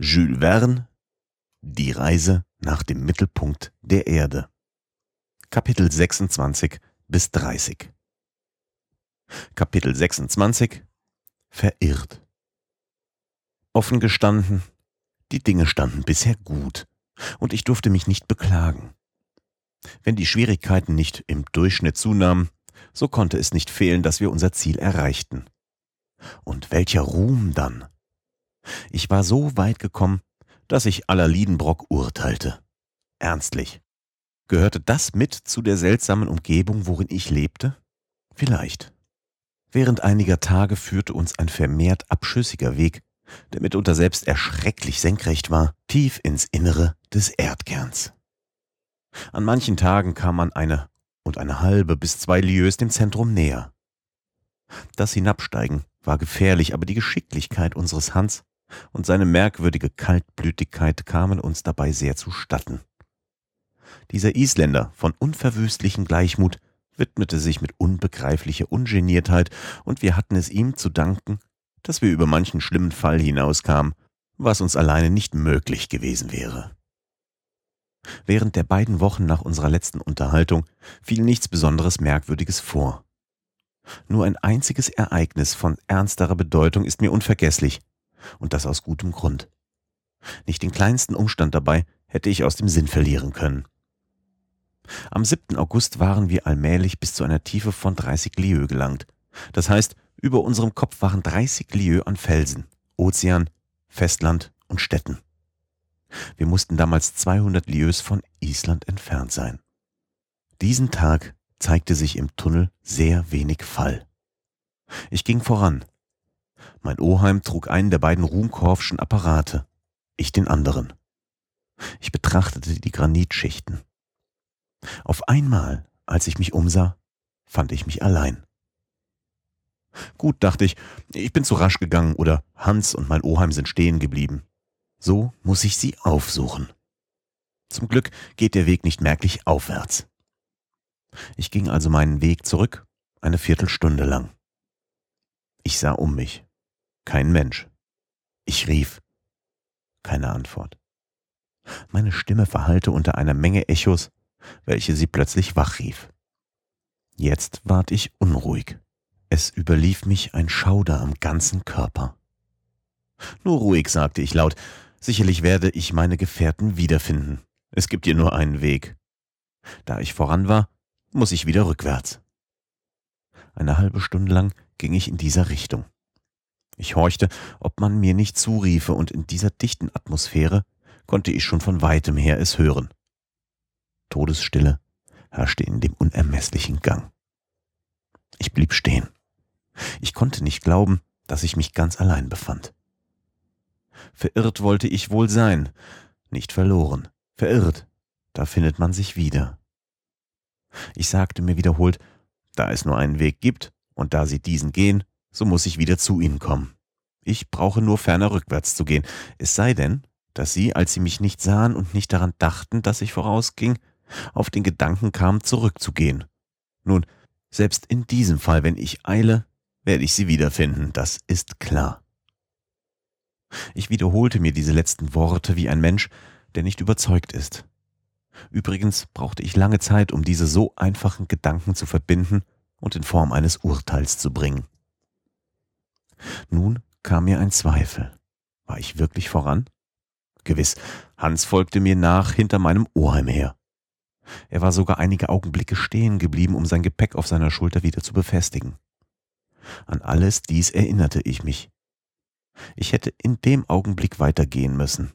Jules Verne Die Reise nach dem Mittelpunkt der Erde Kapitel 26 bis 30 Kapitel 26 Verirrt Offen gestanden, die Dinge standen bisher gut, und ich durfte mich nicht beklagen. Wenn die Schwierigkeiten nicht im Durchschnitt zunahmen, so konnte es nicht fehlen, dass wir unser Ziel erreichten. Und welcher Ruhm dann! Ich war so weit gekommen, dass ich aller Liedenbrock urteilte. Ernstlich. Gehörte das mit zu der seltsamen Umgebung, worin ich lebte? Vielleicht. Während einiger Tage führte uns ein vermehrt abschüssiger Weg, der mitunter selbst erschrecklich senkrecht war, tief ins Innere des Erdkerns. An manchen Tagen kam man eine und eine halbe bis zwei Lieues dem Zentrum näher. Das Hinabsteigen war gefährlich, aber die Geschicklichkeit unseres Hans und seine merkwürdige Kaltblütigkeit kamen uns dabei sehr zustatten. Dieser Isländer von unverwüstlichem Gleichmut widmete sich mit unbegreiflicher Ungeniertheit, und wir hatten es ihm zu danken, dass wir über manchen schlimmen Fall hinauskamen, was uns alleine nicht möglich gewesen wäre. Während der beiden Wochen nach unserer letzten Unterhaltung fiel nichts Besonderes Merkwürdiges vor. Nur ein einziges Ereignis von ernsterer Bedeutung ist mir unvergesslich, und das aus gutem Grund. Nicht den kleinsten Umstand dabei hätte ich aus dem Sinn verlieren können. Am 7. August waren wir allmählich bis zu einer Tiefe von 30 Lieues gelangt. Das heißt, über unserem Kopf waren 30 Lieues an Felsen, Ozean, Festland und Städten. Wir mussten damals 200 Lieues von Island entfernt sein. Diesen Tag zeigte sich im Tunnel sehr wenig Fall. Ich ging voran, mein Oheim trug einen der beiden Ruhmkorffschen Apparate, ich den anderen. Ich betrachtete die Granitschichten. Auf einmal, als ich mich umsah, fand ich mich allein. Gut, dachte ich, ich bin zu rasch gegangen oder Hans und mein Oheim sind stehen geblieben. So muss ich sie aufsuchen. Zum Glück geht der Weg nicht merklich aufwärts. Ich ging also meinen Weg zurück, eine Viertelstunde lang. Ich sah um mich. Kein Mensch. Ich rief. Keine Antwort. Meine Stimme verhallte unter einer Menge Echos, welche sie plötzlich wachrief. Jetzt ward ich unruhig. Es überlief mich ein Schauder am ganzen Körper. Nur ruhig, sagte ich laut, sicherlich werde ich meine Gefährten wiederfinden. Es gibt hier nur einen Weg. Da ich voran war, muss ich wieder rückwärts. Eine halbe Stunde lang ging ich in dieser Richtung. Ich horchte, ob man mir nicht zuriefe, und in dieser dichten Atmosphäre konnte ich schon von weitem her es hören. Todesstille herrschte in dem unermesslichen Gang. Ich blieb stehen. Ich konnte nicht glauben, dass ich mich ganz allein befand. Verirrt wollte ich wohl sein, nicht verloren. Verirrt, da findet man sich wieder. Ich sagte mir wiederholt, da es nur einen Weg gibt, und da sie diesen gehen, so muss ich wieder zu ihnen kommen. Ich brauche nur ferner rückwärts zu gehen. Es sei denn, dass sie, als sie mich nicht sahen und nicht daran dachten, dass ich vorausging, auf den Gedanken kamen, zurückzugehen. Nun, selbst in diesem Fall, wenn ich eile, werde ich sie wiederfinden, das ist klar. Ich wiederholte mir diese letzten Worte wie ein Mensch, der nicht überzeugt ist. Übrigens brauchte ich lange Zeit, um diese so einfachen Gedanken zu verbinden und in Form eines Urteils zu bringen. Nun kam mir ein Zweifel. War ich wirklich voran? Gewiss, Hans folgte mir nach hinter meinem Oheim her. Er war sogar einige Augenblicke stehen geblieben, um sein Gepäck auf seiner Schulter wieder zu befestigen. An alles dies erinnerte ich mich. Ich hätte in dem Augenblick weitergehen müssen.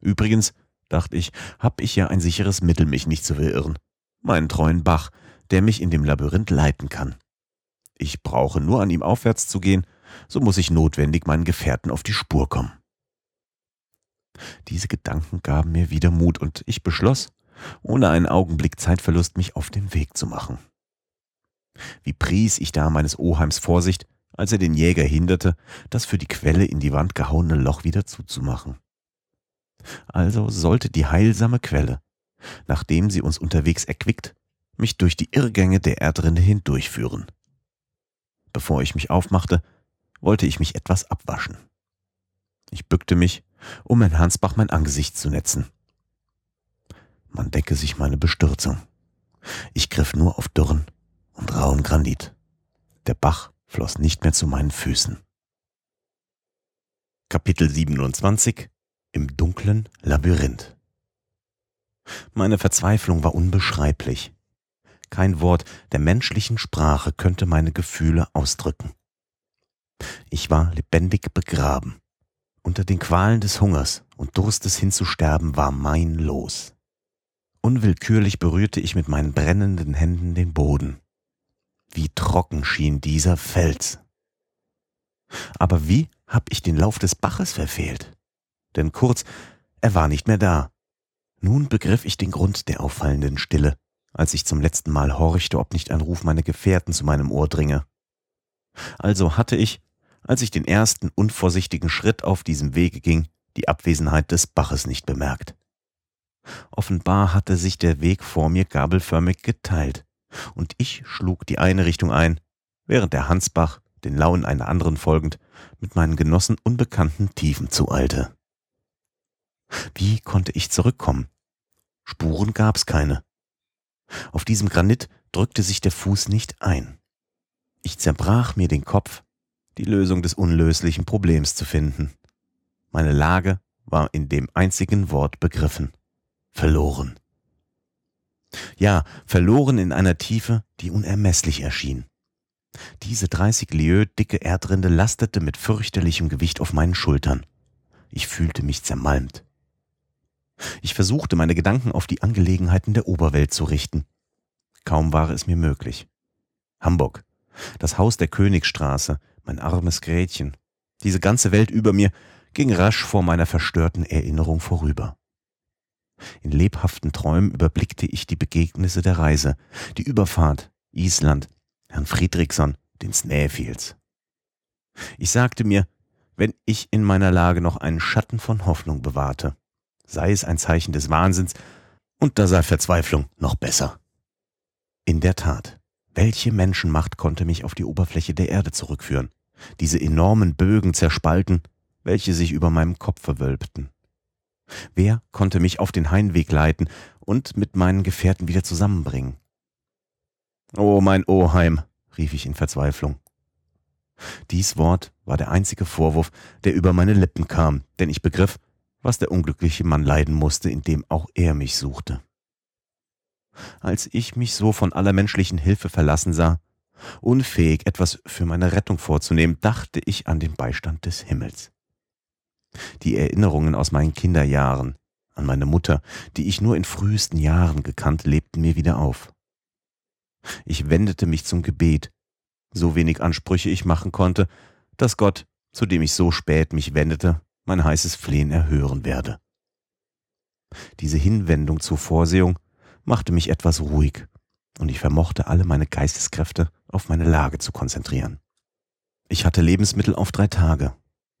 Übrigens, dachte ich, hab ich ja ein sicheres Mittel, mich nicht zu verirren. Meinen treuen Bach, der mich in dem Labyrinth leiten kann. Ich brauche nur an ihm aufwärts zu gehen, so muss ich notwendig meinen Gefährten auf die Spur kommen. Diese Gedanken gaben mir wieder Mut und ich beschloss, ohne einen Augenblick Zeitverlust mich auf den Weg zu machen. Wie pries ich da meines Oheims Vorsicht, als er den Jäger hinderte, das für die Quelle in die Wand gehauene Loch wieder zuzumachen. Also sollte die heilsame Quelle, nachdem sie uns unterwegs erquickt, mich durch die Irrgänge der Erdrinne hindurchführen. Bevor ich mich aufmachte, wollte ich mich etwas abwaschen. Ich bückte mich um in Hansbach mein Angesicht zu netzen. Man decke sich meine Bestürzung. Ich griff nur auf dürren und rauen Granit. Der Bach floss nicht mehr zu meinen Füßen. Kapitel 27 Im dunklen Labyrinth Meine Verzweiflung war unbeschreiblich. Kein Wort der menschlichen Sprache könnte meine Gefühle ausdrücken. Ich war lebendig begraben. Unter den Qualen des Hungers und Durstes hinzusterben war mein Los. Unwillkürlich berührte ich mit meinen brennenden Händen den Boden. Wie trocken schien dieser Fels. Aber wie hab ich den Lauf des Baches verfehlt? Denn kurz, er war nicht mehr da. Nun begriff ich den Grund der auffallenden Stille, als ich zum letzten Mal horchte, ob nicht ein Ruf meiner Gefährten zu meinem Ohr dringe. Also hatte ich, als ich den ersten unvorsichtigen Schritt auf diesem Wege ging, die Abwesenheit des Baches nicht bemerkt. Offenbar hatte sich der Weg vor mir gabelförmig geteilt, und ich schlug die eine Richtung ein, während der Hansbach, den Lauen einer anderen folgend, mit meinen Genossen unbekannten Tiefen zueilte. Wie konnte ich zurückkommen? Spuren gab's keine. Auf diesem Granit drückte sich der Fuß nicht ein. Ich zerbrach mir den Kopf, die Lösung des unlöslichen Problems zu finden. Meine Lage war in dem einzigen Wort begriffen verloren. Ja, verloren in einer Tiefe, die unermesslich erschien. Diese 30 Lieu dicke Erdrinde lastete mit fürchterlichem Gewicht auf meinen Schultern. Ich fühlte mich zermalmt. Ich versuchte, meine Gedanken auf die Angelegenheiten der Oberwelt zu richten. Kaum war es mir möglich. Hamburg, das Haus der Königstraße, mein armes Gretchen, diese ganze Welt über mir ging rasch vor meiner verstörten Erinnerung vorüber. In lebhaften Träumen überblickte ich die Begegnisse der Reise, die Überfahrt, Island, Herrn Friedrichson, den Snæfels. Ich sagte mir, wenn ich in meiner Lage noch einen Schatten von Hoffnung bewahrte, sei es ein Zeichen des Wahnsinns, und da sei Verzweiflung noch besser. In der Tat, welche Menschenmacht konnte mich auf die Oberfläche der Erde zurückführen, diese enormen Bögen zerspalten, welche sich über meinem Kopf wölbten? Wer konnte mich auf den Heimweg leiten und mit meinen Gefährten wieder zusammenbringen? Oh, mein Oheim, rief ich in Verzweiflung. Dies Wort war der einzige Vorwurf, der über meine Lippen kam, denn ich begriff, was der unglückliche Mann leiden musste, indem auch er mich suchte. Als ich mich so von aller menschlichen Hilfe verlassen sah, unfähig etwas für meine Rettung vorzunehmen, dachte ich an den Beistand des Himmels. Die Erinnerungen aus meinen Kinderjahren an meine Mutter, die ich nur in frühesten Jahren gekannt, lebten mir wieder auf. Ich wendete mich zum Gebet, so wenig Ansprüche ich machen konnte, dass Gott, zu dem ich so spät mich wendete, mein heißes Flehen erhören werde. Diese Hinwendung zur Vorsehung machte mich etwas ruhig, und ich vermochte alle meine Geisteskräfte auf meine Lage zu konzentrieren. Ich hatte Lebensmittel auf drei Tage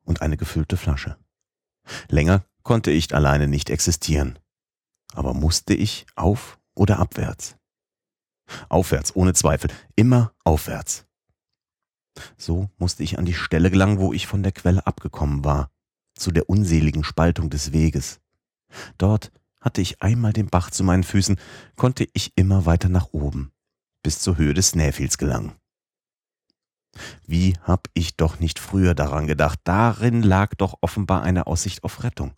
und eine gefüllte Flasche. Länger konnte ich alleine nicht existieren. Aber musste ich auf oder abwärts? Aufwärts, ohne Zweifel, immer aufwärts. So musste ich an die Stelle gelangen, wo ich von der Quelle abgekommen war, zu der unseligen Spaltung des Weges. Dort hatte ich einmal den Bach zu meinen Füßen, konnte ich immer weiter nach oben, bis zur Höhe des Snæfels gelangen. Wie hab ich doch nicht früher daran gedacht? Darin lag doch offenbar eine Aussicht auf Rettung.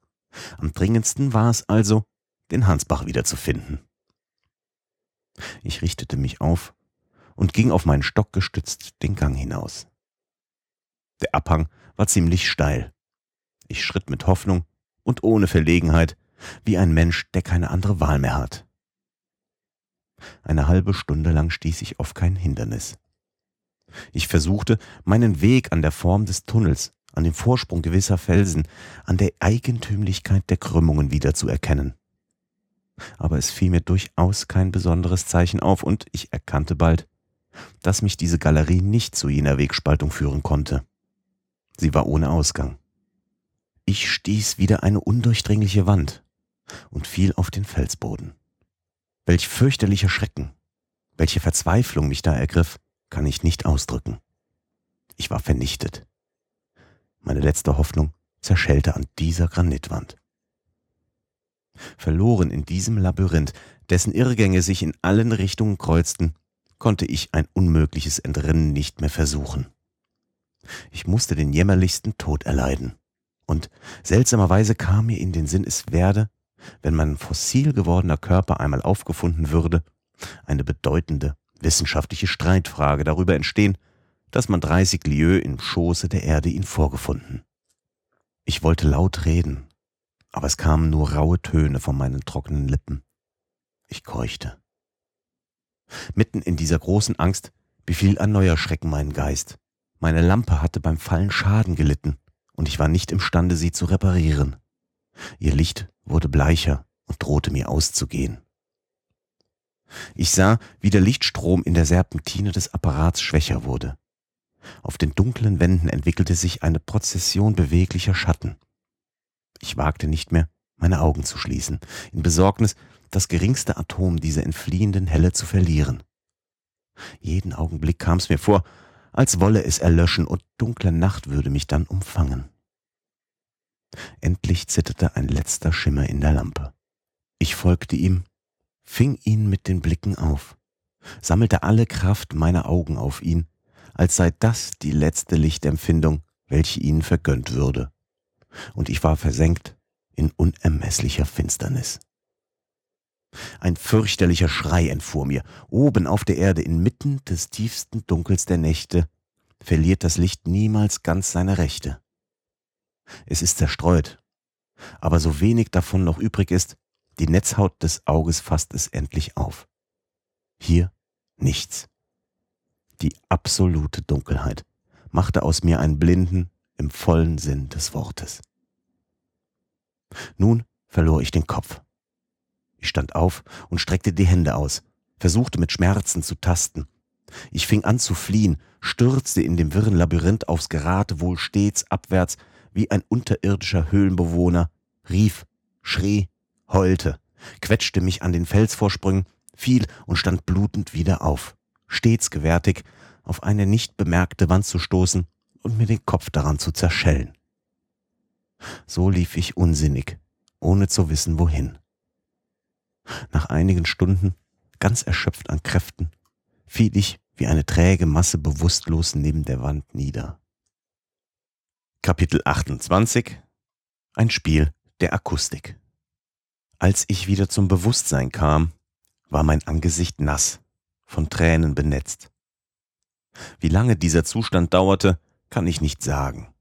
Am dringendsten war es also, den Hansbach wiederzufinden. Ich richtete mich auf und ging auf meinen Stock gestützt den Gang hinaus. Der Abhang war ziemlich steil. Ich schritt mit Hoffnung und ohne Verlegenheit, wie ein Mensch, der keine andere Wahl mehr hat. Eine halbe Stunde lang stieß ich auf kein Hindernis. Ich versuchte, meinen Weg an der Form des Tunnels, an dem Vorsprung gewisser Felsen, an der Eigentümlichkeit der Krümmungen wiederzuerkennen. Aber es fiel mir durchaus kein besonderes Zeichen auf, und ich erkannte bald, dass mich diese Galerie nicht zu jener Wegspaltung führen konnte. Sie war ohne Ausgang. Ich stieß wieder eine undurchdringliche Wand und fiel auf den Felsboden. Welch fürchterlicher Schrecken, welche Verzweiflung mich da ergriff, kann ich nicht ausdrücken. Ich war vernichtet. Meine letzte Hoffnung zerschellte an dieser Granitwand. Verloren in diesem Labyrinth, dessen Irrgänge sich in allen Richtungen kreuzten, konnte ich ein unmögliches Entrinnen nicht mehr versuchen. Ich musste den jämmerlichsten Tod erleiden. Und seltsamerweise kam mir in den Sinn, es werde, wenn mein fossil gewordener Körper einmal aufgefunden würde, eine bedeutende wissenschaftliche Streitfrage darüber entstehen, dass man 30 Lieues im Schoße der Erde ihn vorgefunden. Ich wollte laut reden, aber es kamen nur raue Töne von meinen trockenen Lippen. Ich keuchte. Mitten in dieser großen Angst befiel ein neuer Schrecken meinen Geist. Meine Lampe hatte beim Fallen Schaden gelitten, und ich war nicht imstande, sie zu reparieren. Ihr Licht wurde bleicher und drohte mir auszugehen. Ich sah, wie der Lichtstrom in der Serpentine des Apparats schwächer wurde. Auf den dunklen Wänden entwickelte sich eine Prozession beweglicher Schatten. Ich wagte nicht mehr, meine Augen zu schließen, in Besorgnis, das geringste Atom dieser entfliehenden Helle zu verlieren. Jeden Augenblick kam es mir vor, als wolle es erlöschen und dunkle Nacht würde mich dann umfangen. Endlich zitterte ein letzter Schimmer in der Lampe. Ich folgte ihm, fing ihn mit den Blicken auf, sammelte alle Kraft meiner Augen auf ihn, als sei das die letzte Lichtempfindung, welche ihnen vergönnt würde. Und ich war versenkt in unermesslicher Finsternis. Ein fürchterlicher Schrei entfuhr mir. Oben auf der Erde, inmitten des tiefsten Dunkels der Nächte, verliert das Licht niemals ganz seine Rechte. Es ist zerstreut, aber so wenig davon noch übrig ist, die Netzhaut des Auges fasst es endlich auf. Hier nichts. Die absolute Dunkelheit machte aus mir einen Blinden im vollen Sinn des Wortes. Nun verlor ich den Kopf. Ich stand auf und streckte die Hände aus, versuchte mit Schmerzen zu tasten. Ich fing an zu fliehen, stürzte in dem wirren Labyrinth aufs Geratewohl stets abwärts wie ein unterirdischer Höhlenbewohner, rief, schrie, heulte, quetschte mich an den Felsvorsprüngen, fiel und stand blutend wieder auf, stets gewärtig, auf eine nicht bemerkte Wand zu stoßen und mir den Kopf daran zu zerschellen. So lief ich unsinnig, ohne zu wissen wohin. Nach einigen Stunden, ganz erschöpft an Kräften, fiel ich wie eine träge Masse bewusstlos neben der Wand nieder. Kapitel 28 Ein Spiel der Akustik Als ich wieder zum Bewusstsein kam, war mein Angesicht nass, von Tränen benetzt. Wie lange dieser Zustand dauerte, kann ich nicht sagen.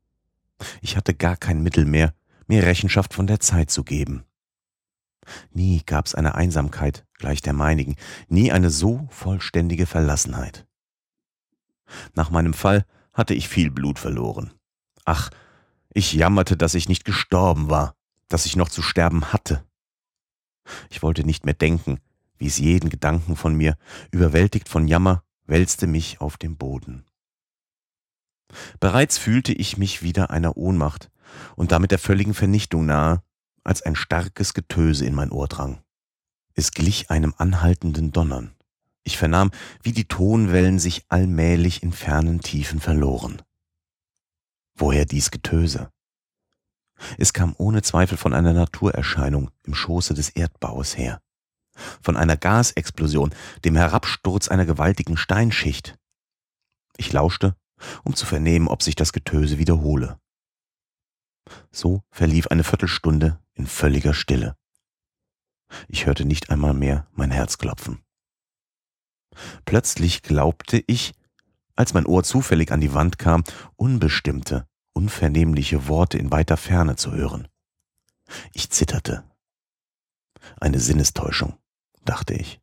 Ich hatte gar kein Mittel mehr, mir Rechenschaft von der Zeit zu geben. Nie gab's eine Einsamkeit gleich der meinigen, nie eine so vollständige Verlassenheit. Nach meinem Fall hatte ich viel Blut verloren. Ach, ich jammerte, dass ich nicht gestorben war, dass ich noch zu sterben hatte. Ich wollte nicht mehr denken, wie es jeden Gedanken von mir, überwältigt von Jammer, wälzte mich auf den Boden. Bereits fühlte ich mich wieder einer Ohnmacht und damit der völligen Vernichtung nahe, als ein starkes Getöse in mein Ohr drang. Es glich einem anhaltenden Donnern. Ich vernahm, wie die Tonwellen sich allmählich in fernen Tiefen verloren. Woher dies Getöse? Es kam ohne Zweifel von einer Naturerscheinung im Schoße des Erdbaues her, von einer Gasexplosion, dem Herabsturz einer gewaltigen Steinschicht. Ich lauschte, um zu vernehmen, ob sich das Getöse wiederhole. So verlief eine Viertelstunde in völliger Stille. Ich hörte nicht einmal mehr mein Herz klopfen. Plötzlich glaubte ich, als mein Ohr zufällig an die Wand kam, unbestimmte, unvernehmliche Worte in weiter Ferne zu hören. Ich zitterte. Eine Sinnestäuschung, dachte ich.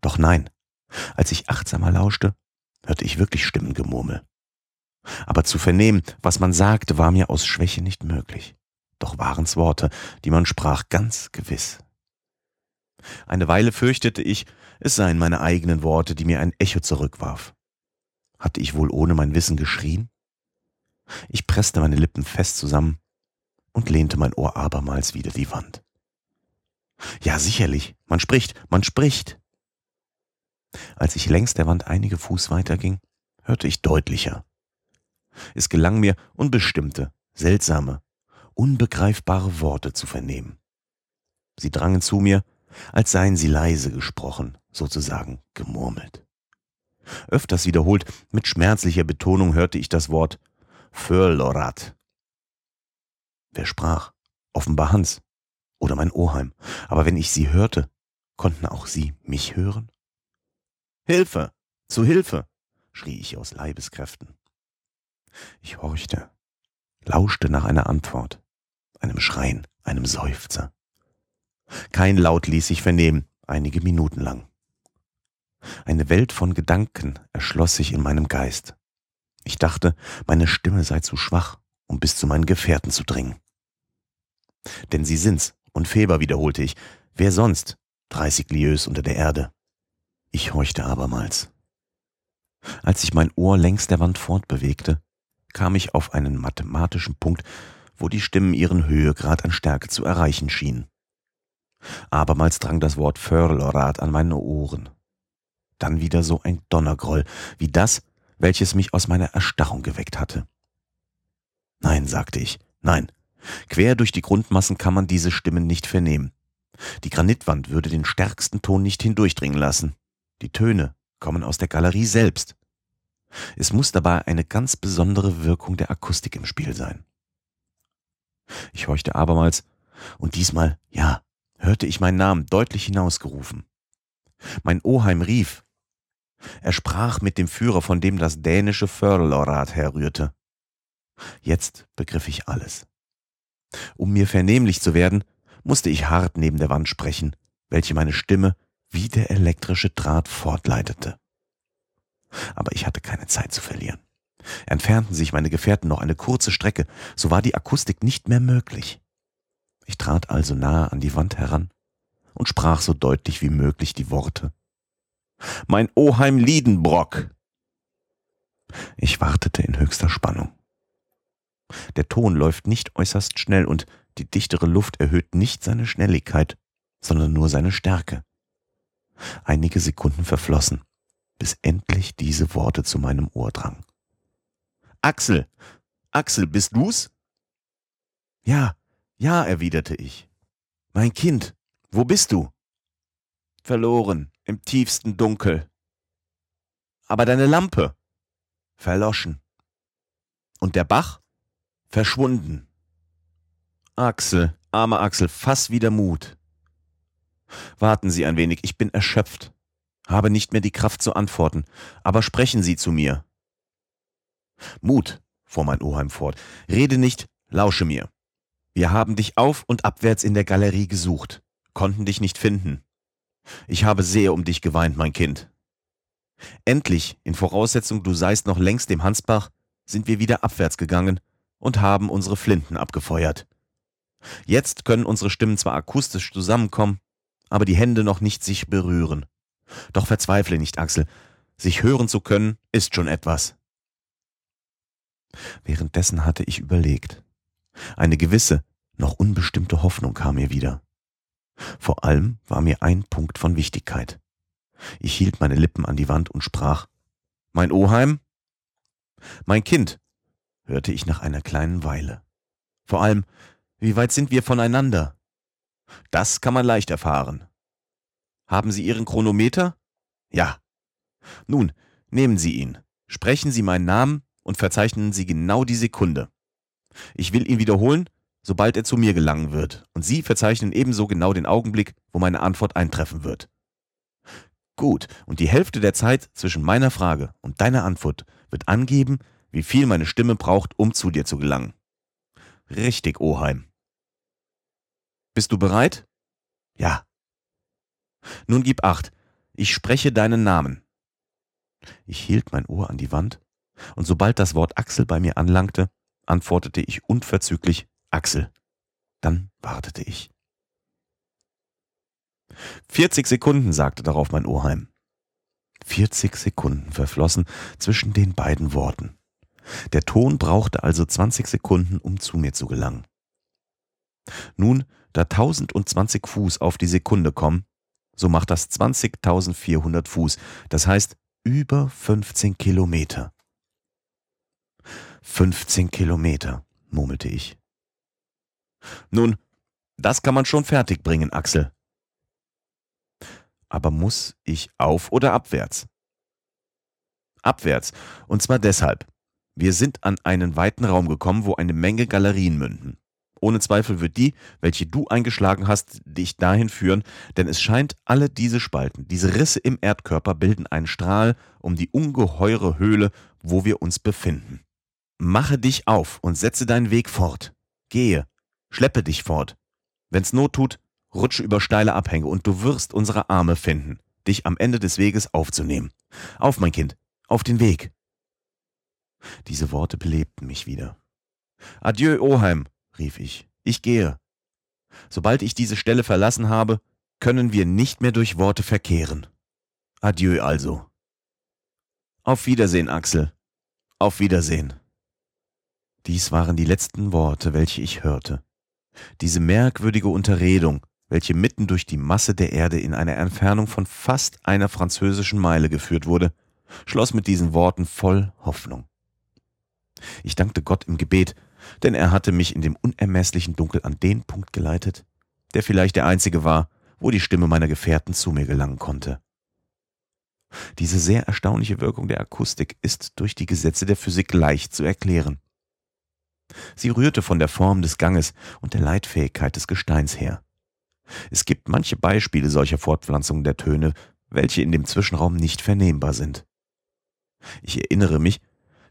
Doch nein, als ich achtsamer lauschte, hörte ich wirklich Stimmengemurmel. Aber zu vernehmen, was man sagte, war mir aus Schwäche nicht möglich. Doch waren's Worte, die man sprach, ganz gewiss. Eine Weile fürchtete ich, es seien meine eigenen Worte, die mir ein Echo zurückwarf. Hatte ich wohl ohne mein Wissen geschrien? Ich presste meine Lippen fest zusammen und lehnte mein Ohr abermals wieder die Wand. Ja, sicherlich, man spricht, man spricht. Als ich längs der Wand einige Fuß weiterging, hörte ich deutlicher. Es gelang mir unbestimmte, seltsame, unbegreifbare Worte zu vernehmen. Sie drangen zu mir, als seien sie leise gesprochen, sozusagen gemurmelt. Öfters wiederholt, mit schmerzlicher Betonung hörte ich das Wort Förlorat. Wer sprach? Offenbar Hans oder mein Oheim. Aber wenn ich sie hörte, konnten auch sie mich hören? Hilfe! Zu Hilfe! schrie ich aus Leibeskräften. Ich horchte, lauschte nach einer Antwort, einem Schreien, einem Seufzer. Kein Laut ließ sich vernehmen, einige Minuten lang. Eine Welt von Gedanken erschloss sich in meinem Geist. Ich dachte, meine Stimme sei zu schwach, um bis zu meinen Gefährten zu dringen. Denn sie sind's, und Feber wiederholte ich. Wer sonst? Dreißig Lieues unter der Erde. Ich horchte abermals. Als sich mein Ohr längs der Wand fortbewegte, kam ich auf einen mathematischen Punkt, wo die Stimmen ihren Höhegrad an Stärke zu erreichen schienen. Abermals drang das Wort Förlorat an meine Ohren. Dann wieder so ein Donnergroll, wie das, welches mich aus meiner Erstarrung geweckt hatte. Nein, sagte ich, nein. Quer durch die Grundmassen kann man diese Stimmen nicht vernehmen. Die Granitwand würde den stärksten Ton nicht hindurchdringen lassen. Die Töne kommen aus der Galerie selbst. Es muss dabei eine ganz besondere Wirkung der Akustik im Spiel sein. Ich horchte abermals, und diesmal, ja, hörte ich meinen Namen deutlich hinausgerufen. Mein Oheim rief. Er sprach mit dem Führer, von dem das dänische Fördelorat herrührte. Jetzt begriff ich alles. Um mir vernehmlich zu werden, musste ich hart neben der Wand sprechen, welche meine Stimme wie der elektrische Draht fortleitete. Aber ich hatte keine Zeit zu verlieren. Entfernten sich meine Gefährten noch eine kurze Strecke, so war die Akustik nicht mehr möglich. Ich trat also nahe an die Wand heran und sprach so deutlich wie möglich die Worte. Mein Oheim Liedenbrock! Ich wartete in höchster Spannung. Der Ton läuft nicht äußerst schnell und die dichtere Luft erhöht nicht seine Schnelligkeit, sondern nur seine Stärke. Einige Sekunden verflossen, bis endlich diese Worte zu meinem Ohr drangen. Axel, Axel, bist du's? Ja, ja, erwiderte ich. Mein Kind, wo bist du? Verloren, im tiefsten Dunkel. Aber deine Lampe? Verloschen. Und der Bach? Verschwunden. Axel, armer Axel, fass wieder Mut. Warten Sie ein wenig, ich bin erschöpft, habe nicht mehr die Kraft zu antworten, aber sprechen Sie zu mir. Mut, fuhr mein Oheim fort, rede nicht, lausche mir. Wir haben dich auf und abwärts in der Galerie gesucht, konnten dich nicht finden. Ich habe sehr um dich geweint, mein Kind. Endlich, in Voraussetzung, du seist noch längst dem Hansbach, sind wir wieder abwärts gegangen und haben unsere Flinten abgefeuert. Jetzt können unsere Stimmen zwar akustisch zusammenkommen, aber die Hände noch nicht sich berühren. Doch verzweifle nicht, Axel. Sich hören zu können, ist schon etwas. Währenddessen hatte ich überlegt. Eine gewisse, noch unbestimmte Hoffnung kam mir wieder. Vor allem war mir ein Punkt von Wichtigkeit. Ich hielt meine Lippen an die Wand und sprach Mein Oheim? Mein Kind, hörte ich nach einer kleinen Weile. Vor allem, wie weit sind wir voneinander? Das kann man leicht erfahren. Haben Sie Ihren Chronometer? Ja. Nun, nehmen Sie ihn, sprechen Sie meinen Namen und verzeichnen Sie genau die Sekunde. Ich will ihn wiederholen, sobald er zu mir gelangen wird, und Sie verzeichnen ebenso genau den Augenblick, wo meine Antwort eintreffen wird. Gut, und die Hälfte der Zeit zwischen meiner Frage und deiner Antwort wird angeben, wie viel meine Stimme braucht, um zu dir zu gelangen. Richtig, Oheim. Bist du bereit? Ja. Nun gib acht, ich spreche deinen Namen. Ich hielt mein Ohr an die Wand, und sobald das Wort Axel bei mir anlangte, antwortete ich unverzüglich Axel. Dann wartete ich. 40 Sekunden, sagte darauf mein Oheim. 40 Sekunden verflossen zwischen den beiden Worten. Der Ton brauchte also 20 Sekunden, um zu mir zu gelangen. Nun, da 1020 Fuß auf die Sekunde kommen, so macht das 20.400 Fuß, das heißt über 15 Kilometer. 15 Kilometer, murmelte ich. Nun, das kann man schon fertigbringen, Axel. Aber muss ich auf oder abwärts? Abwärts, und zwar deshalb. Wir sind an einen weiten Raum gekommen, wo eine Menge Galerien münden. Ohne Zweifel wird die, welche du eingeschlagen hast, dich dahin führen, denn es scheint, alle diese Spalten, diese Risse im Erdkörper bilden einen Strahl um die ungeheure Höhle, wo wir uns befinden. Mache dich auf und setze deinen Weg fort. Gehe, schleppe dich fort. Wenn's Not tut, rutsche über steile Abhänge und du wirst unsere Arme finden, dich am Ende des Weges aufzunehmen. Auf, mein Kind, auf den Weg. Diese Worte belebten mich wieder. Adieu, Oheim, rief ich, ich gehe. Sobald ich diese Stelle verlassen habe, können wir nicht mehr durch Worte verkehren. Adieu also. Auf Wiedersehen, Axel. Auf Wiedersehen. Dies waren die letzten Worte, welche ich hörte. Diese merkwürdige Unterredung, welche mitten durch die Masse der Erde in einer Entfernung von fast einer französischen Meile geführt wurde, schloss mit diesen Worten voll Hoffnung. Ich dankte Gott im Gebet, denn er hatte mich in dem unermesslichen Dunkel an den Punkt geleitet, der vielleicht der einzige war, wo die Stimme meiner Gefährten zu mir gelangen konnte. Diese sehr erstaunliche Wirkung der Akustik ist durch die Gesetze der Physik leicht zu erklären. Sie rührte von der Form des Ganges und der Leitfähigkeit des Gesteins her. Es gibt manche Beispiele solcher Fortpflanzungen der Töne, welche in dem Zwischenraum nicht vernehmbar sind. Ich erinnere mich,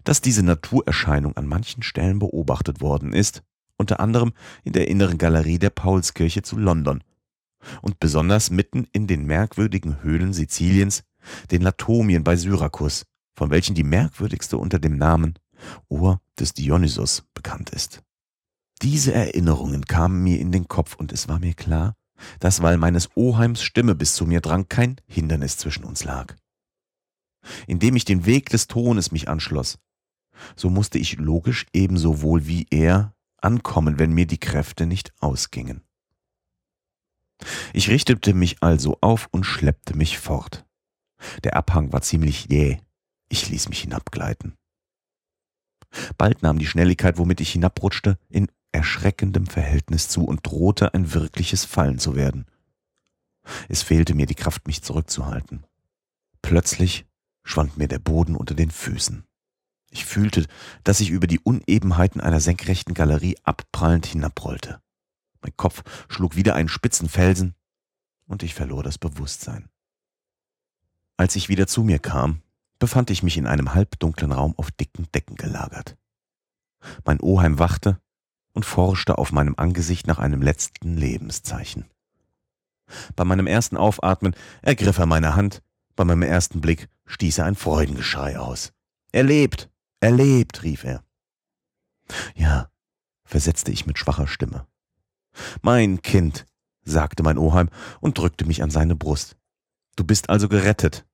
dass diese Naturerscheinung an manchen Stellen beobachtet worden ist, unter anderem in der inneren Galerie der Paulskirche zu London und besonders mitten in den merkwürdigen Höhlen Siziliens, den Latomien bei Syrakus, von welchen die merkwürdigste unter dem Namen Ohr des Dionysos bekannt ist. Diese Erinnerungen kamen mir in den Kopf und es war mir klar, dass weil meines Oheims Stimme bis zu mir drang, kein Hindernis zwischen uns lag. Indem ich den Weg des Tones mich anschloss, so musste ich logisch ebenso wohl wie er ankommen, wenn mir die Kräfte nicht ausgingen. Ich richtete mich also auf und schleppte mich fort. Der Abhang war ziemlich jäh. Ich ließ mich hinabgleiten. Bald nahm die Schnelligkeit, womit ich hinabrutschte, in erschreckendem Verhältnis zu und drohte ein wirkliches Fallen zu werden. Es fehlte mir die Kraft, mich zurückzuhalten. Plötzlich schwand mir der Boden unter den Füßen. Ich fühlte, dass ich über die Unebenheiten einer senkrechten Galerie abprallend hinabrollte. Mein Kopf schlug wieder einen spitzen Felsen und ich verlor das Bewusstsein. Als ich wieder zu mir kam, befand ich mich in einem halbdunklen Raum auf dicken Decken gelagert. Mein Oheim wachte und forschte auf meinem Angesicht nach einem letzten Lebenszeichen. Bei meinem ersten Aufatmen ergriff er meine Hand, bei meinem ersten Blick stieß er ein Freudengeschrei aus. Er lebt, er lebt, rief er. Ja, versetzte ich mit schwacher Stimme. Mein Kind, sagte mein Oheim und drückte mich an seine Brust. Du bist also gerettet.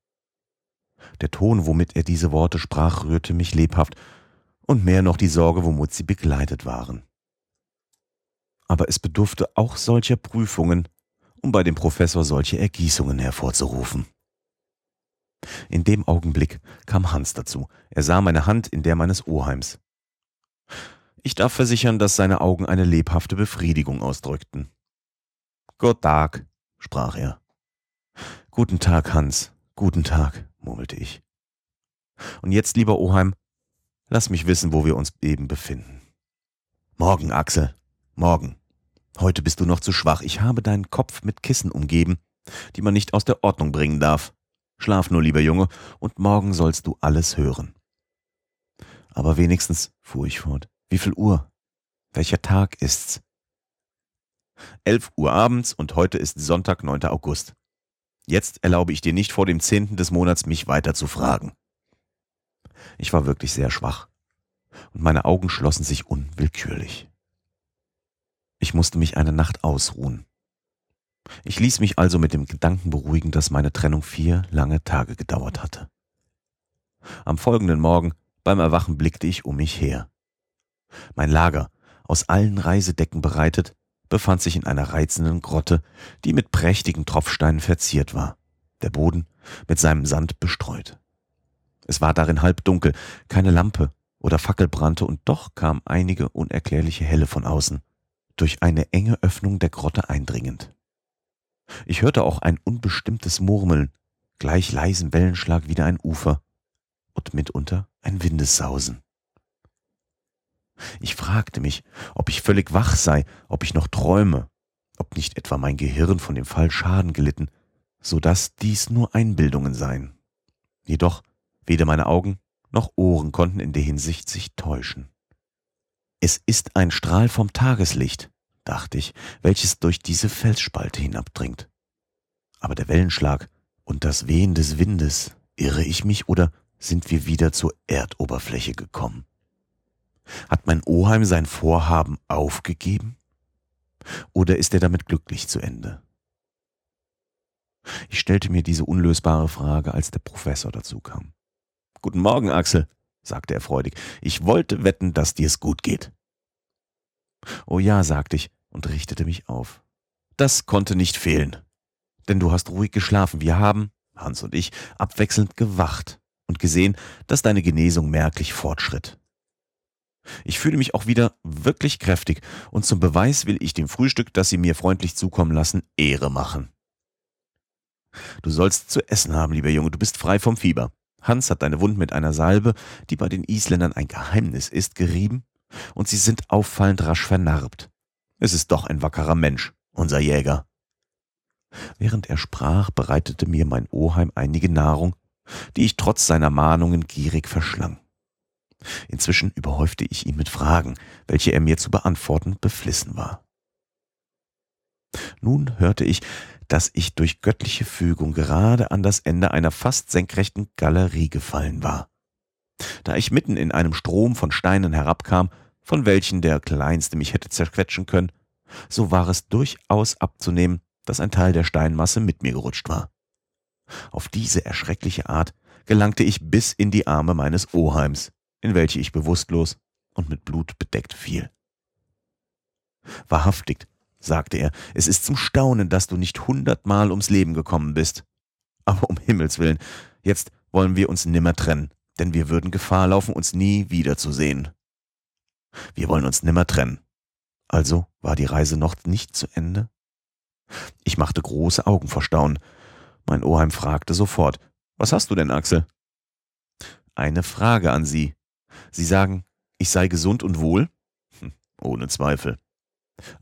Der Ton, womit er diese Worte sprach, rührte mich lebhaft, und mehr noch die Sorge, womit sie begleitet waren. Aber es bedurfte auch solcher Prüfungen, um bei dem Professor solche Ergießungen hervorzurufen. In dem Augenblick kam Hans dazu. Er sah meine Hand in der meines Oheims. Ich darf versichern, dass seine Augen eine lebhafte Befriedigung ausdrückten. Gott Tag, sprach er. Guten Tag, Hans, guten Tag, murmelte ich. Und jetzt, lieber Oheim, lass mich wissen, wo wir uns eben befinden. Morgen, Axel, morgen. Heute bist du noch zu schwach. Ich habe deinen Kopf mit Kissen umgeben, die man nicht aus der Ordnung bringen darf. Schlaf nur, lieber Junge, und morgen sollst du alles hören. Aber wenigstens, fuhr ich fort, wie viel Uhr? Welcher Tag ist's? Elf Uhr abends und heute ist Sonntag, 9. August. Jetzt erlaube ich dir nicht vor dem zehnten des Monats mich weiter zu fragen. Ich war wirklich sehr schwach und meine Augen schlossen sich unwillkürlich. Ich musste mich eine Nacht ausruhen. Ich ließ mich also mit dem Gedanken beruhigen, dass meine Trennung vier lange Tage gedauert hatte. Am folgenden Morgen beim Erwachen blickte ich um mich her. Mein Lager, aus allen Reisedecken bereitet, befand sich in einer reizenden Grotte, die mit prächtigen Tropfsteinen verziert war, der Boden mit seinem Sand bestreut. Es war darin halbdunkel, keine Lampe oder Fackel brannte, und doch kam einige unerklärliche Helle von außen, durch eine enge Öffnung der Grotte eindringend. Ich hörte auch ein unbestimmtes Murmeln, gleich leisen Wellenschlag wieder ein Ufer und mitunter ein Windessausen. Ich fragte mich, ob ich völlig wach sei, ob ich noch träume, ob nicht etwa mein Gehirn von dem Fall Schaden gelitten, so dass dies nur Einbildungen seien. Jedoch weder meine Augen noch Ohren konnten in der Hinsicht sich täuschen. Es ist ein Strahl vom Tageslicht, dachte ich, welches durch diese Felsspalte hinabdringt. Aber der Wellenschlag und das Wehen des Windes, irre ich mich oder sind wir wieder zur Erdoberfläche gekommen? Hat mein Oheim sein Vorhaben aufgegeben? Oder ist er damit glücklich zu Ende? Ich stellte mir diese unlösbare Frage, als der Professor dazu kam. Guten Morgen, Axel, sagte er freudig. Ich wollte wetten, dass dir's gut geht. Oh ja, sagte ich und richtete mich auf. Das konnte nicht fehlen. Denn du hast ruhig geschlafen. Wir haben, Hans und ich, abwechselnd gewacht und gesehen, dass deine Genesung merklich fortschritt. Ich fühle mich auch wieder wirklich kräftig und zum Beweis will ich dem Frühstück, das Sie mir freundlich zukommen lassen, Ehre machen. Du sollst zu essen haben, lieber Junge, du bist frei vom Fieber. Hans hat deine Wund mit einer Salbe, die bei den Isländern ein Geheimnis ist, gerieben, und sie sind auffallend rasch vernarbt. Es ist doch ein wackerer Mensch, unser Jäger. Während er sprach, bereitete mir mein Oheim einige Nahrung, die ich trotz seiner Mahnungen gierig verschlang. Inzwischen überhäufte ich ihn mit Fragen, welche er mir zu beantworten beflissen war. Nun hörte ich, dass ich durch göttliche Fügung gerade an das Ende einer fast senkrechten Galerie gefallen war. Da ich mitten in einem Strom von Steinen herabkam, von welchen der kleinste mich hätte zerquetschen können, so war es durchaus abzunehmen, dass ein Teil der Steinmasse mit mir gerutscht war. Auf diese erschreckliche Art gelangte ich bis in die Arme meines Oheims, in welche ich bewusstlos und mit Blut bedeckt fiel. Wahrhaftig, sagte er, es ist zum Staunen, dass du nicht hundertmal ums Leben gekommen bist. Aber um Himmels willen, jetzt wollen wir uns nimmer trennen, denn wir würden Gefahr laufen, uns nie wiederzusehen. Wir wollen uns nimmer trennen. Also war die Reise noch nicht zu Ende? Ich machte große Augen vor Staunen. Mein Oheim fragte sofort, was hast du denn, Axel? Eine Frage an Sie, Sie sagen, ich sei gesund und wohl? Hm, ohne Zweifel.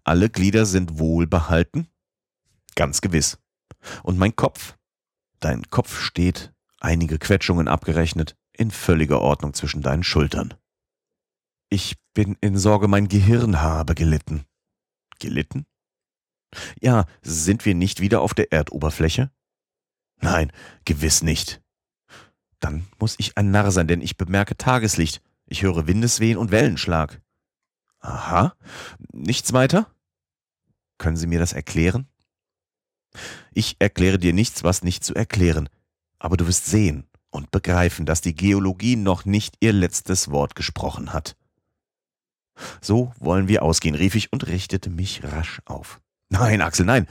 Alle Glieder sind wohlbehalten? Ganz gewiss. Und mein Kopf? Dein Kopf steht, einige Quetschungen abgerechnet, in völliger Ordnung zwischen deinen Schultern. Ich bin in Sorge, mein Gehirn habe gelitten. Gelitten? Ja, sind wir nicht wieder auf der Erdoberfläche? Nein, gewiss nicht. Dann muss ich ein Narr sein, denn ich bemerke Tageslicht. Ich höre Windeswehen und Wellenschlag. Aha. Nichts weiter? Können Sie mir das erklären? Ich erkläre dir nichts, was nicht zu erklären, aber du wirst sehen und begreifen, dass die Geologie noch nicht ihr letztes Wort gesprochen hat. So wollen wir ausgehen, rief ich und richtete mich rasch auf. Nein, Axel, nein.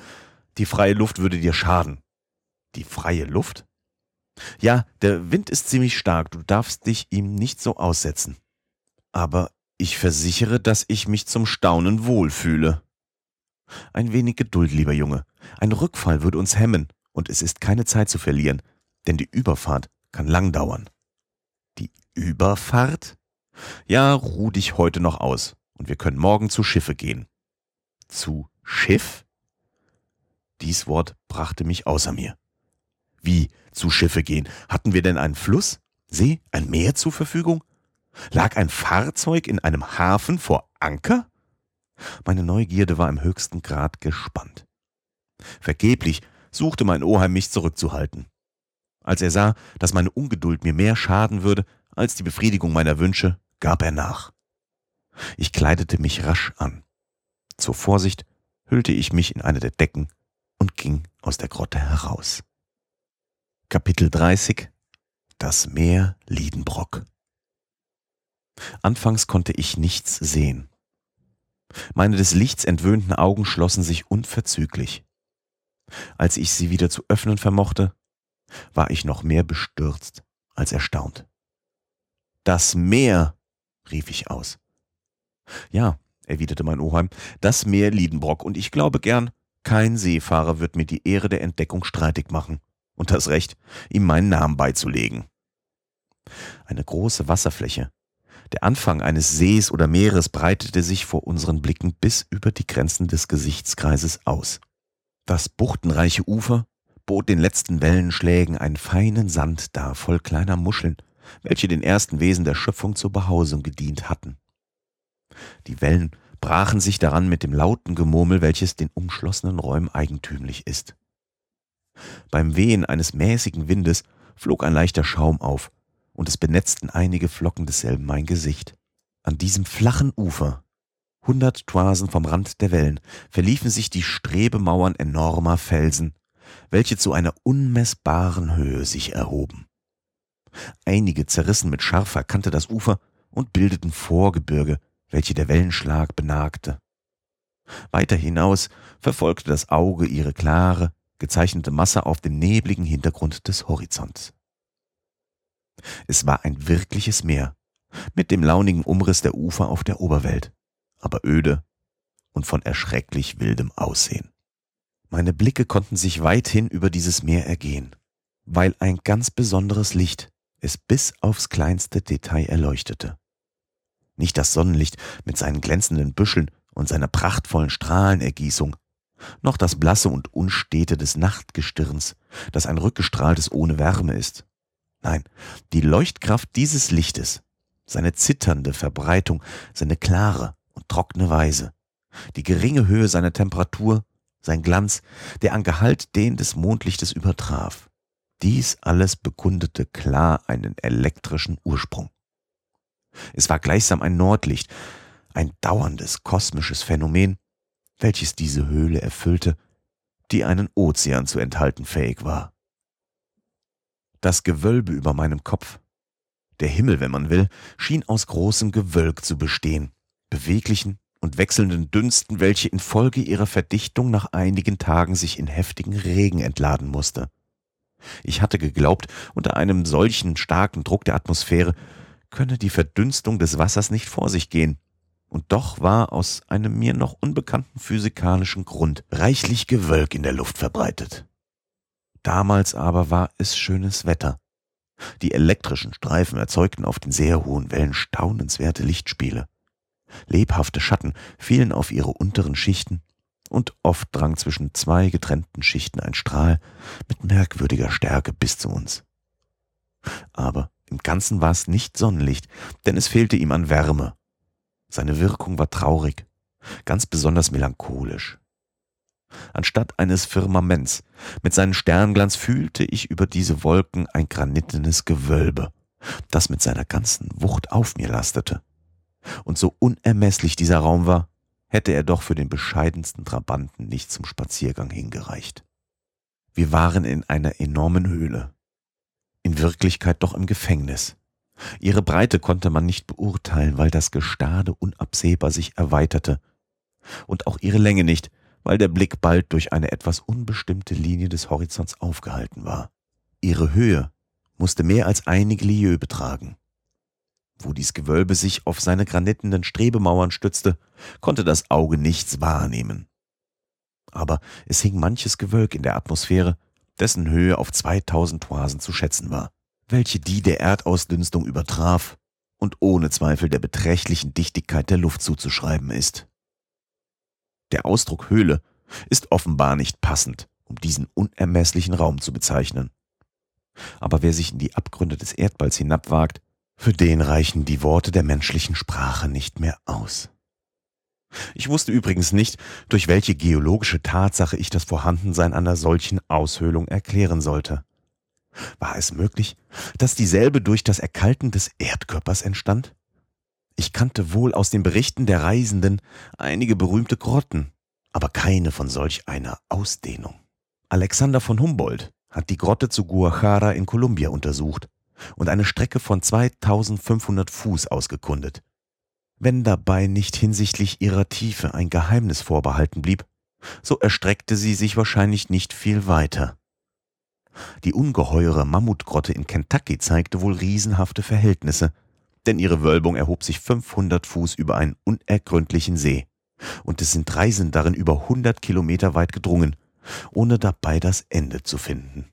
Die freie Luft würde dir schaden. Die freie Luft? Ja, der Wind ist ziemlich stark, du darfst dich ihm nicht so aussetzen. Aber ich versichere, dass ich mich zum Staunen wohlfühle. Ein wenig Geduld, lieber Junge. Ein Rückfall würde uns hemmen, und es ist keine Zeit zu verlieren, denn die Überfahrt kann lang dauern. Die Überfahrt? Ja, ruh dich heute noch aus, und wir können morgen zu Schiffe gehen. Zu Schiff? Dies Wort brachte mich außer mir. Wie zu Schiffe gehen? Hatten wir denn einen Fluss, See, ein Meer zur Verfügung? Lag ein Fahrzeug in einem Hafen vor Anker? Meine Neugierde war im höchsten Grad gespannt. Vergeblich suchte mein Oheim mich zurückzuhalten. Als er sah, dass meine Ungeduld mir mehr schaden würde als die Befriedigung meiner Wünsche, gab er nach. Ich kleidete mich rasch an. Zur Vorsicht hüllte ich mich in eine der Decken und ging aus der Grotte heraus. Kapitel 30 Das Meer Liedenbrock Anfangs konnte ich nichts sehen. Meine des Lichts entwöhnten Augen schlossen sich unverzüglich. Als ich sie wieder zu öffnen vermochte, war ich noch mehr bestürzt als erstaunt. Das Meer, rief ich aus. Ja, erwiderte mein Oheim, das Meer Liedenbrock, und ich glaube gern, kein Seefahrer wird mir die Ehre der Entdeckung streitig machen und das Recht, ihm meinen Namen beizulegen. Eine große Wasserfläche, der Anfang eines Sees oder Meeres breitete sich vor unseren Blicken bis über die Grenzen des Gesichtskreises aus. Das buchtenreiche Ufer bot den letzten Wellenschlägen einen feinen Sand dar, voll kleiner Muscheln, welche den ersten Wesen der Schöpfung zur Behausung gedient hatten. Die Wellen brachen sich daran mit dem lauten Gemurmel, welches den umschlossenen Räumen eigentümlich ist. Beim Wehen eines mäßigen Windes flog ein leichter Schaum auf, und es benetzten einige Flocken desselben mein Gesicht. An diesem flachen Ufer, hundert Toisen vom Rand der Wellen, verliefen sich die Strebemauern enormer Felsen, welche zu einer unmessbaren Höhe sich erhoben. Einige zerrissen mit scharfer Kante das Ufer und bildeten Vorgebirge, welche der Wellenschlag benagte. Weiter hinaus verfolgte das Auge ihre klare, gezeichnete Masse auf dem nebligen Hintergrund des Horizonts. Es war ein wirkliches Meer, mit dem launigen Umriss der Ufer auf der Oberwelt, aber öde und von erschrecklich wildem Aussehen. Meine Blicke konnten sich weithin über dieses Meer ergehen, weil ein ganz besonderes Licht es bis aufs kleinste Detail erleuchtete. Nicht das Sonnenlicht mit seinen glänzenden Büscheln und seiner prachtvollen Strahlenergießung, noch das Blasse und Unstete des Nachtgestirns, das ein rückgestrahltes ohne Wärme ist. Nein, die Leuchtkraft dieses Lichtes, seine zitternde Verbreitung, seine klare und trockene Weise, die geringe Höhe seiner Temperatur, sein Glanz, der an Gehalt den des Mondlichtes übertraf. Dies alles bekundete klar einen elektrischen Ursprung. Es war gleichsam ein Nordlicht, ein dauerndes kosmisches Phänomen, welches diese Höhle erfüllte, die einen Ozean zu enthalten fähig war. Das Gewölbe über meinem Kopf, der Himmel, wenn man will, schien aus großem Gewölk zu bestehen, beweglichen und wechselnden Dünsten, welche infolge ihrer Verdichtung nach einigen Tagen sich in heftigen Regen entladen musste. Ich hatte geglaubt, unter einem solchen starken Druck der Atmosphäre könne die Verdünstung des Wassers nicht vor sich gehen, und doch war aus einem mir noch unbekannten physikalischen Grund reichlich Gewölk in der Luft verbreitet. Damals aber war es schönes Wetter. Die elektrischen Streifen erzeugten auf den sehr hohen Wellen staunenswerte Lichtspiele. Lebhafte Schatten fielen auf ihre unteren Schichten, und oft drang zwischen zwei getrennten Schichten ein Strahl mit merkwürdiger Stärke bis zu uns. Aber im Ganzen war es nicht Sonnenlicht, denn es fehlte ihm an Wärme. Seine Wirkung war traurig, ganz besonders melancholisch. Anstatt eines Firmaments mit seinem Sternglanz fühlte ich über diese Wolken ein granitenes Gewölbe, das mit seiner ganzen Wucht auf mir lastete. Und so unermesslich dieser Raum war, hätte er doch für den bescheidensten Trabanten nicht zum Spaziergang hingereicht. Wir waren in einer enormen Höhle, in Wirklichkeit doch im Gefängnis. Ihre Breite konnte man nicht beurteilen, weil das Gestade unabsehbar sich erweiterte, und auch ihre Länge nicht, weil der Blick bald durch eine etwas unbestimmte Linie des Horizonts aufgehalten war. Ihre Höhe musste mehr als einige Lieues betragen. Wo dies Gewölbe sich auf seine granitenden Strebemauern stützte, konnte das Auge nichts wahrnehmen. Aber es hing manches Gewölk in der Atmosphäre, dessen Höhe auf 2000 Toisen zu schätzen war, welche die der Erdausdünstung übertraf und ohne Zweifel der beträchtlichen Dichtigkeit der Luft zuzuschreiben ist. Der Ausdruck Höhle ist offenbar nicht passend, um diesen unermesslichen Raum zu bezeichnen. Aber wer sich in die Abgründe des Erdballs hinabwagt, für den reichen die Worte der menschlichen Sprache nicht mehr aus. Ich wusste übrigens nicht, durch welche geologische Tatsache ich das Vorhandensein einer solchen Aushöhlung erklären sollte. War es möglich, dass dieselbe durch das Erkalten des Erdkörpers entstand? Ich kannte wohl aus den Berichten der Reisenden einige berühmte Grotten, aber keine von solch einer Ausdehnung. Alexander von Humboldt hat die Grotte zu Guajara in Kolumbia untersucht und eine Strecke von 2500 Fuß ausgekundet. Wenn dabei nicht hinsichtlich ihrer Tiefe ein Geheimnis vorbehalten blieb, so erstreckte sie sich wahrscheinlich nicht viel weiter. Die ungeheure Mammutgrotte in Kentucky zeigte wohl riesenhafte Verhältnisse, denn ihre Wölbung erhob sich 500 Fuß über einen unergründlichen See. Und es sind Reisen darin über 100 Kilometer weit gedrungen, ohne dabei das Ende zu finden.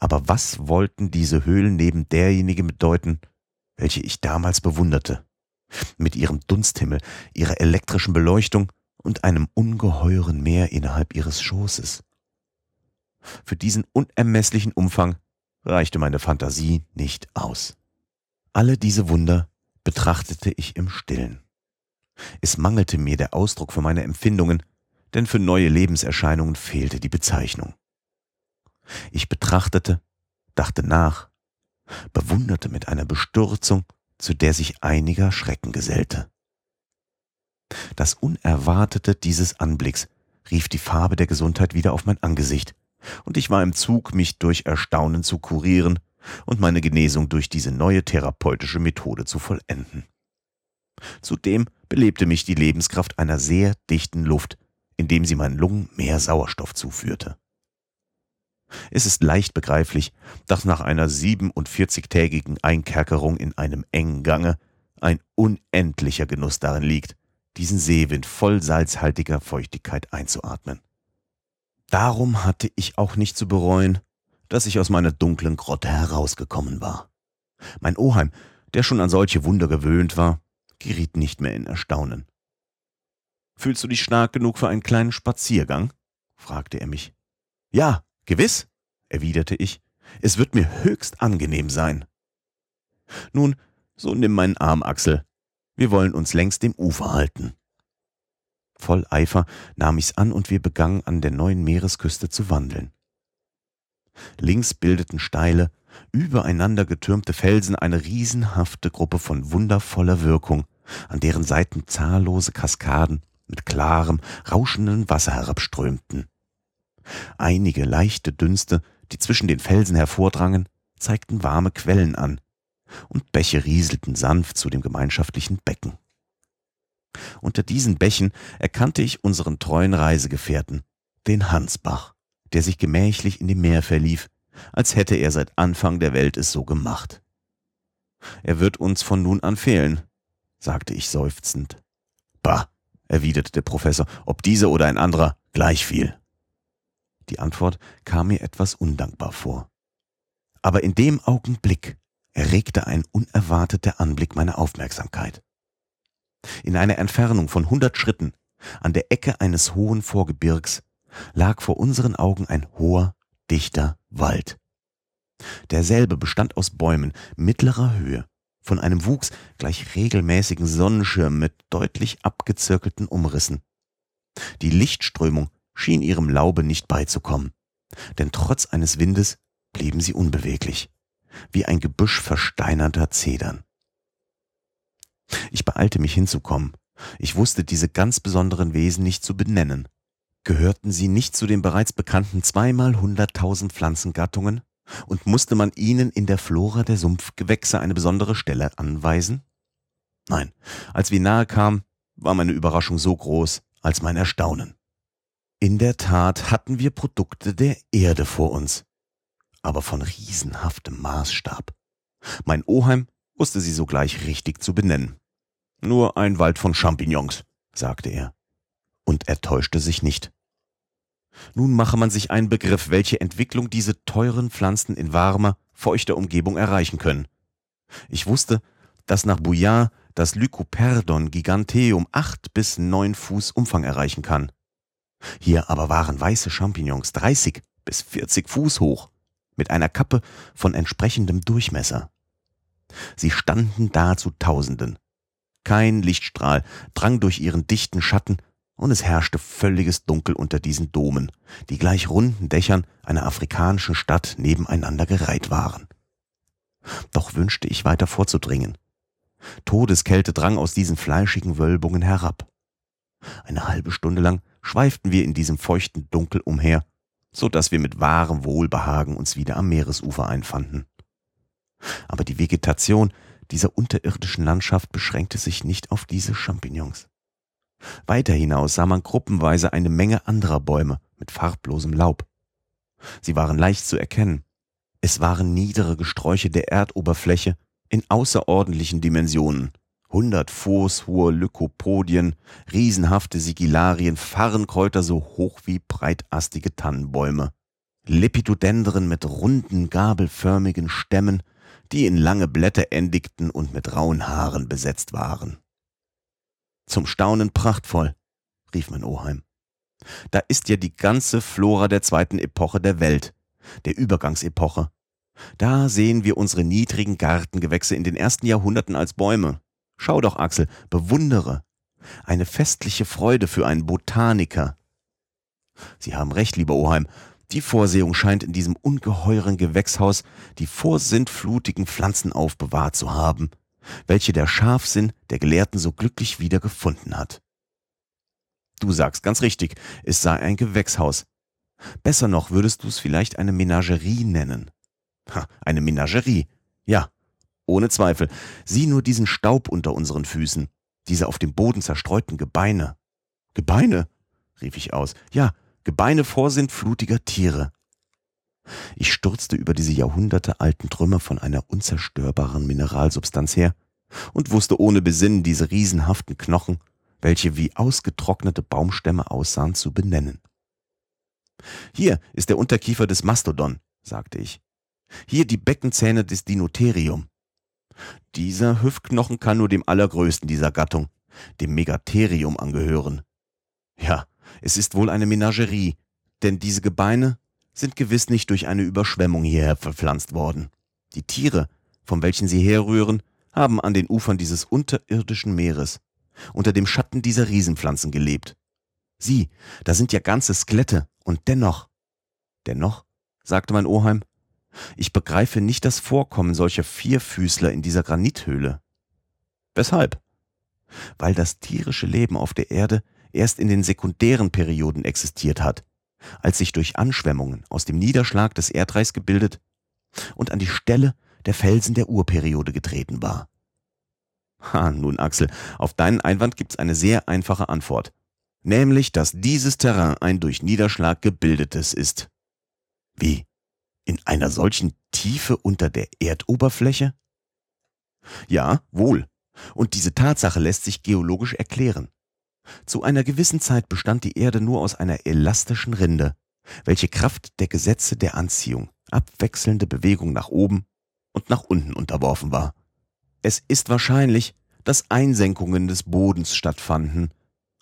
Aber was wollten diese Höhlen neben derjenigen bedeuten, welche ich damals bewunderte? Mit ihrem Dunsthimmel, ihrer elektrischen Beleuchtung und einem ungeheuren Meer innerhalb ihres Schoßes. Für diesen unermesslichen Umfang reichte meine Fantasie nicht aus. Alle diese Wunder betrachtete ich im stillen. Es mangelte mir der Ausdruck für meine Empfindungen, denn für neue Lebenserscheinungen fehlte die Bezeichnung. Ich betrachtete, dachte nach, bewunderte mit einer Bestürzung, zu der sich einiger Schrecken gesellte. Das Unerwartete dieses Anblicks rief die Farbe der Gesundheit wieder auf mein Angesicht, und ich war im Zug, mich durch Erstaunen zu kurieren und meine Genesung durch diese neue therapeutische Methode zu vollenden. Zudem belebte mich die Lebenskraft einer sehr dichten Luft, indem sie meinen Lungen mehr Sauerstoff zuführte. Es ist leicht begreiflich, dass nach einer 47-tägigen Einkerkerung in einem engen Gange ein unendlicher Genuss darin liegt, diesen Seewind voll salzhaltiger Feuchtigkeit einzuatmen. Darum hatte ich auch nicht zu bereuen, dass ich aus meiner dunklen Grotte herausgekommen war. Mein Oheim, der schon an solche Wunder gewöhnt war, geriet nicht mehr in Erstaunen. Fühlst du dich stark genug für einen kleinen Spaziergang? fragte er mich. Ja, gewiss, erwiderte ich. Es wird mir höchst angenehm sein. Nun, so nimm meinen Arm, Axel. Wir wollen uns längs dem Ufer halten. Voll Eifer nahm ich's an und wir begannen an der neuen Meeresküste zu wandeln. Links bildeten steile, übereinander getürmte Felsen eine riesenhafte Gruppe von wundervoller Wirkung, an deren Seiten zahllose Kaskaden mit klarem, rauschendem Wasser herabströmten. Einige leichte Dünste, die zwischen den Felsen hervordrangen, zeigten warme Quellen an, und Bäche rieselten sanft zu dem gemeinschaftlichen Becken. Unter diesen Bächen erkannte ich unseren treuen Reisegefährten, den Hansbach, der sich gemächlich in dem Meer verlief, als hätte er seit Anfang der Welt es so gemacht. Er wird uns von nun an fehlen, sagte ich seufzend. Bah, erwiderte der Professor, ob dieser oder ein anderer, gleich viel. Die Antwort kam mir etwas undankbar vor. Aber in dem Augenblick erregte ein unerwarteter Anblick meine Aufmerksamkeit. In einer Entfernung von hundert Schritten, an der Ecke eines hohen Vorgebirgs, lag vor unseren Augen ein hoher, dichter Wald. Derselbe bestand aus Bäumen mittlerer Höhe, von einem Wuchs gleich regelmäßigen Sonnenschirmen mit deutlich abgezirkelten Umrissen. Die Lichtströmung schien ihrem Laube nicht beizukommen, denn trotz eines Windes blieben sie unbeweglich, wie ein Gebüsch versteinerter Zedern. Ich beeilte mich hinzukommen. Ich wusste diese ganz besonderen Wesen nicht zu benennen. Gehörten sie nicht zu den bereits bekannten zweimal hunderttausend Pflanzengattungen? Und musste man ihnen in der Flora der Sumpfgewächse eine besondere Stelle anweisen? Nein, als wir nahe kamen, war meine Überraschung so groß als mein Erstaunen. In der Tat hatten wir Produkte der Erde vor uns, aber von riesenhaftem Maßstab. Mein Oheim wusste sie sogleich richtig zu benennen. Nur ein Wald von Champignons, sagte er. Und er täuschte sich nicht. Nun mache man sich einen Begriff, welche Entwicklung diese teuren Pflanzen in warmer, feuchter Umgebung erreichen können. Ich wusste, dass nach Bouillard das Lycoperdon giganteum acht bis neun Fuß Umfang erreichen kann. Hier aber waren weiße Champignons 30 bis 40 Fuß hoch, mit einer Kappe von entsprechendem Durchmesser. Sie standen da zu Tausenden. Kein Lichtstrahl drang durch ihren dichten Schatten und es herrschte völliges Dunkel unter diesen Domen, die gleich runden Dächern einer afrikanischen Stadt nebeneinander gereiht waren. Doch wünschte ich weiter vorzudringen. Todeskälte drang aus diesen fleischigen Wölbungen herab. Eine halbe Stunde lang schweiften wir in diesem feuchten Dunkel umher, so dass wir mit wahrem Wohlbehagen uns wieder am Meeresufer einfanden. Aber die Vegetation dieser unterirdischen Landschaft beschränkte sich nicht auf diese Champignons. Weiter hinaus sah man gruppenweise eine Menge anderer Bäume mit farblosem Laub. Sie waren leicht zu erkennen. Es waren niedere Gesträuche der Erdoberfläche, in außerordentlichen Dimensionen. Hundert Fuß hohe Lykopodien, riesenhafte Sigillarien, Farrenkräuter so hoch wie breitastige Tannenbäume. Lepidodendren mit runden, gabelförmigen Stämmen, die in lange Blätter endigten und mit rauen Haaren besetzt waren. Zum Staunen prachtvoll, rief mein Oheim. Da ist ja die ganze Flora der zweiten Epoche der Welt, der Übergangsepoche. Da sehen wir unsere niedrigen Gartengewächse in den ersten Jahrhunderten als Bäume. Schau doch, Axel, bewundere. Eine festliche Freude für einen Botaniker. Sie haben recht, lieber Oheim. Die Vorsehung scheint in diesem ungeheuren Gewächshaus die vorsintflutigen Pflanzen aufbewahrt zu haben, welche der Scharfsinn der Gelehrten so glücklich wiedergefunden hat. Du sagst ganz richtig, es sei ein Gewächshaus. Besser noch würdest du es vielleicht eine Menagerie nennen. Ha, eine Menagerie. Ja, ohne Zweifel. Sieh nur diesen Staub unter unseren Füßen, diese auf dem Boden zerstreuten Gebeine. Gebeine? rief ich aus. Ja, Gebeine vorsintflutiger Tiere. Ich stürzte über diese jahrhundertealten Trümmer von einer unzerstörbaren Mineralsubstanz her und wusste ohne Besinnen diese riesenhaften Knochen, welche wie ausgetrocknete Baumstämme aussahen, zu benennen. Hier ist der Unterkiefer des Mastodon, sagte ich. Hier die Beckenzähne des Dinotherium. Dieser Hüftknochen kann nur dem allergrößten dieser Gattung, dem Megatherium, angehören. Ja, es ist wohl eine Menagerie, denn diese Gebeine sind gewiss nicht durch eine Überschwemmung hierher verpflanzt worden. Die Tiere, von welchen sie herrühren, haben an den Ufern dieses unterirdischen Meeres, unter dem Schatten dieser Riesenpflanzen gelebt. Sieh, da sind ja ganze Skelette, und dennoch, dennoch, sagte mein Oheim, ich begreife nicht das Vorkommen solcher Vierfüßler in dieser Granithöhle. Weshalb? Weil das tierische Leben auf der Erde erst in den sekundären Perioden existiert hat, als sich durch Anschwemmungen aus dem Niederschlag des Erdreichs gebildet und an die Stelle der Felsen der Urperiode getreten war. Ha, nun Axel, auf deinen Einwand gibt's eine sehr einfache Antwort. Nämlich, dass dieses Terrain ein durch Niederschlag gebildetes ist. Wie? In einer solchen Tiefe unter der Erdoberfläche? Ja, wohl. Und diese Tatsache lässt sich geologisch erklären. Zu einer gewissen Zeit bestand die Erde nur aus einer elastischen Rinde, welche Kraft der Gesetze der Anziehung, abwechselnde Bewegung nach oben und nach unten unterworfen war. Es ist wahrscheinlich, dass Einsenkungen des Bodens stattfanden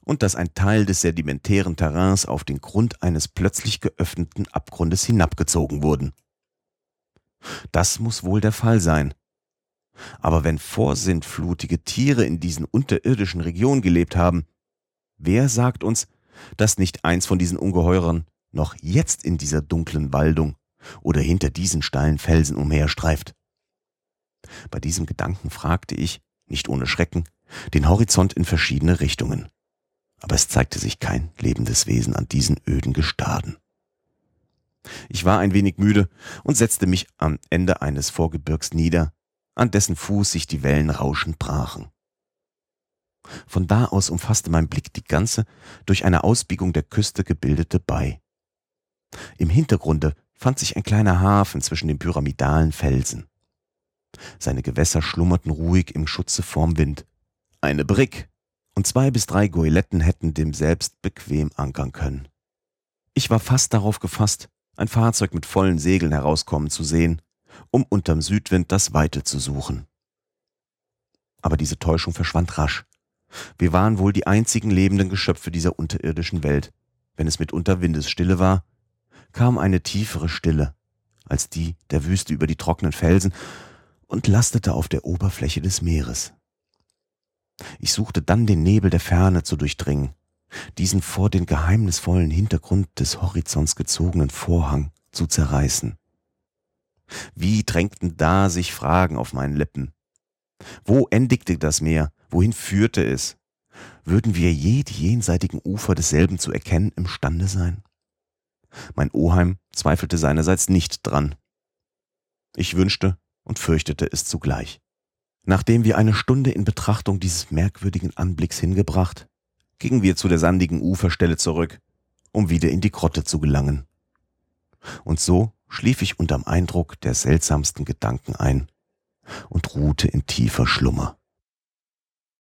und dass ein Teil des sedimentären Terrains auf den Grund eines plötzlich geöffneten Abgrundes hinabgezogen wurden. Das muss wohl der Fall sein. Aber wenn vorsintflutige Tiere in diesen unterirdischen Regionen gelebt haben, Wer sagt uns, dass nicht eins von diesen Ungeheuren noch jetzt in dieser dunklen Waldung oder hinter diesen steilen Felsen umherstreift? Bei diesem Gedanken fragte ich, nicht ohne Schrecken, den Horizont in verschiedene Richtungen. Aber es zeigte sich kein lebendes Wesen an diesen öden Gestaden. Ich war ein wenig müde und setzte mich am Ende eines Vorgebirgs nieder, an dessen Fuß sich die Wellen rauschend brachen. Von da aus umfasste mein Blick die ganze, durch eine Ausbiegung der Küste gebildete Bei. Im Hintergrunde fand sich ein kleiner Hafen zwischen den pyramidalen Felsen. Seine Gewässer schlummerten ruhig im Schutze vorm Wind. Eine Brick und zwei bis drei Goeletten hätten dem selbst bequem ankern können. Ich war fast darauf gefasst, ein Fahrzeug mit vollen Segeln herauskommen zu sehen, um unterm Südwind das Weite zu suchen. Aber diese Täuschung verschwand rasch. Wir waren wohl die einzigen lebenden Geschöpfe dieser unterirdischen Welt. Wenn es mitunter Windesstille war, kam eine tiefere Stille als die der Wüste über die trockenen Felsen und lastete auf der Oberfläche des Meeres. Ich suchte dann den Nebel der Ferne zu durchdringen, diesen vor den geheimnisvollen Hintergrund des Horizonts gezogenen Vorhang zu zerreißen. Wie drängten da sich Fragen auf meinen Lippen. Wo endigte das Meer Wohin führte es? Würden wir je die jenseitigen Ufer desselben zu erkennen imstande sein? Mein Oheim zweifelte seinerseits nicht dran. Ich wünschte und fürchtete es zugleich. Nachdem wir eine Stunde in Betrachtung dieses merkwürdigen Anblicks hingebracht, gingen wir zu der sandigen Uferstelle zurück, um wieder in die Grotte zu gelangen. Und so schlief ich unterm Eindruck der seltsamsten Gedanken ein, und ruhte in tiefer Schlummer.